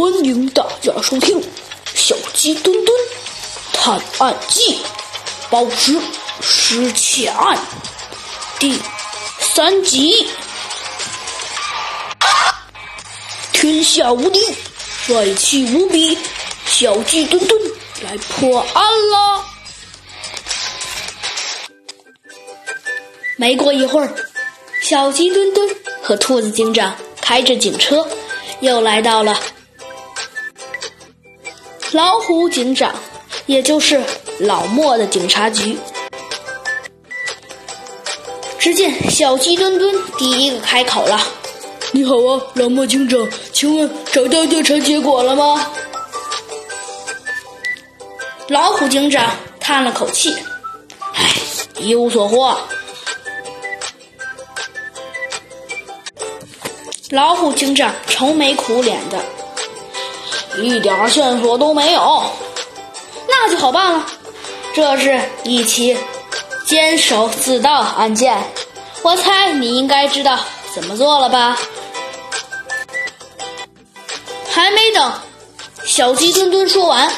欢迎大家收听《小鸡墩墩探案记》，宝石失窃案第三集。天下无敌，帅气无比，小鸡墩墩来破案啦！没过一会儿，小鸡墩墩和兔子警长开着警车，又来到了老虎警长，也就是老莫的警察局。只见小鸡墩墩第一个开口了：“你好啊，老莫警长，请问找到调查结果了吗？”老虎警长叹了口气：“唉，一无所获。”老虎警长愁眉苦脸的，一点线索都没有。那就好办了，这是一起监守自盗案件，我猜你应该知道怎么做了吧？还没等小鸡墩墩说完，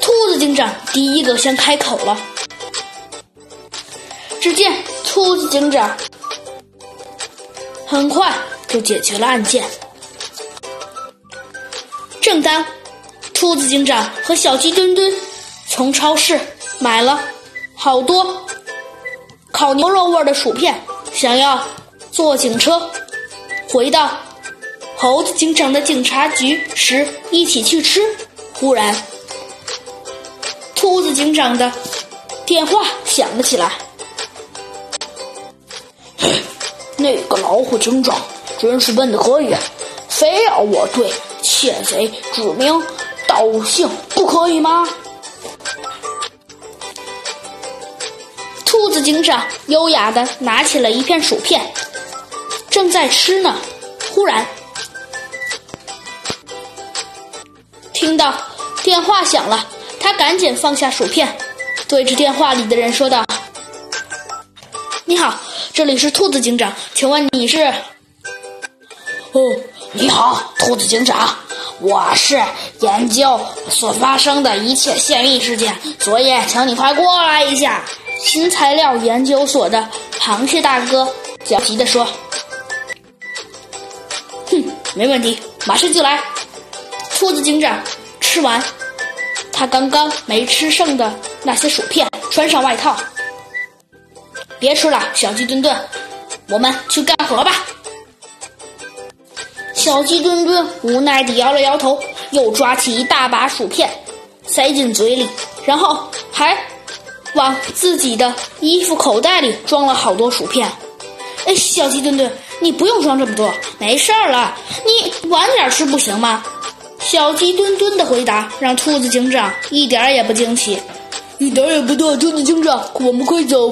兔子警长第一个先开口了。只见兔子警长很快。就解决了案件。正当兔子警长和小鸡墩墩从超市买了好多烤牛肉味的薯片，想要坐警车回到猴子警长的警察局时一起去吃，忽然兔子警长的电话响了起来。那个老虎警长。真是笨的可以，非要我对窃贼指名道姓，不可以吗？兔子警长优雅的拿起了一片薯片，正在吃呢。忽然，听到电话响了，他赶紧放下薯片，对着电话里的人说道：“你好，这里是兔子警长，请问你是？”哦，你好，兔子警长，我是研究所发生的一切泄密事件，所以请你快过来一下。新材料研究所的螃蟹大哥焦急地说：“哼，没问题，马上就来。”兔子警长吃完他刚刚没吃剩的那些薯片，穿上外套，别吃了，小鸡墩墩，我们去干活吧。小鸡墩墩无奈地摇了摇头，又抓起一大把薯片，塞进嘴里，然后还往自己的衣服口袋里装了好多薯片。哎，小鸡墩墩，你不用装这么多，没事儿了，你晚点吃不行吗？小鸡墩墩的回答让兔子警长一点也不惊奇，一点也不对，兔子警长，我们快走。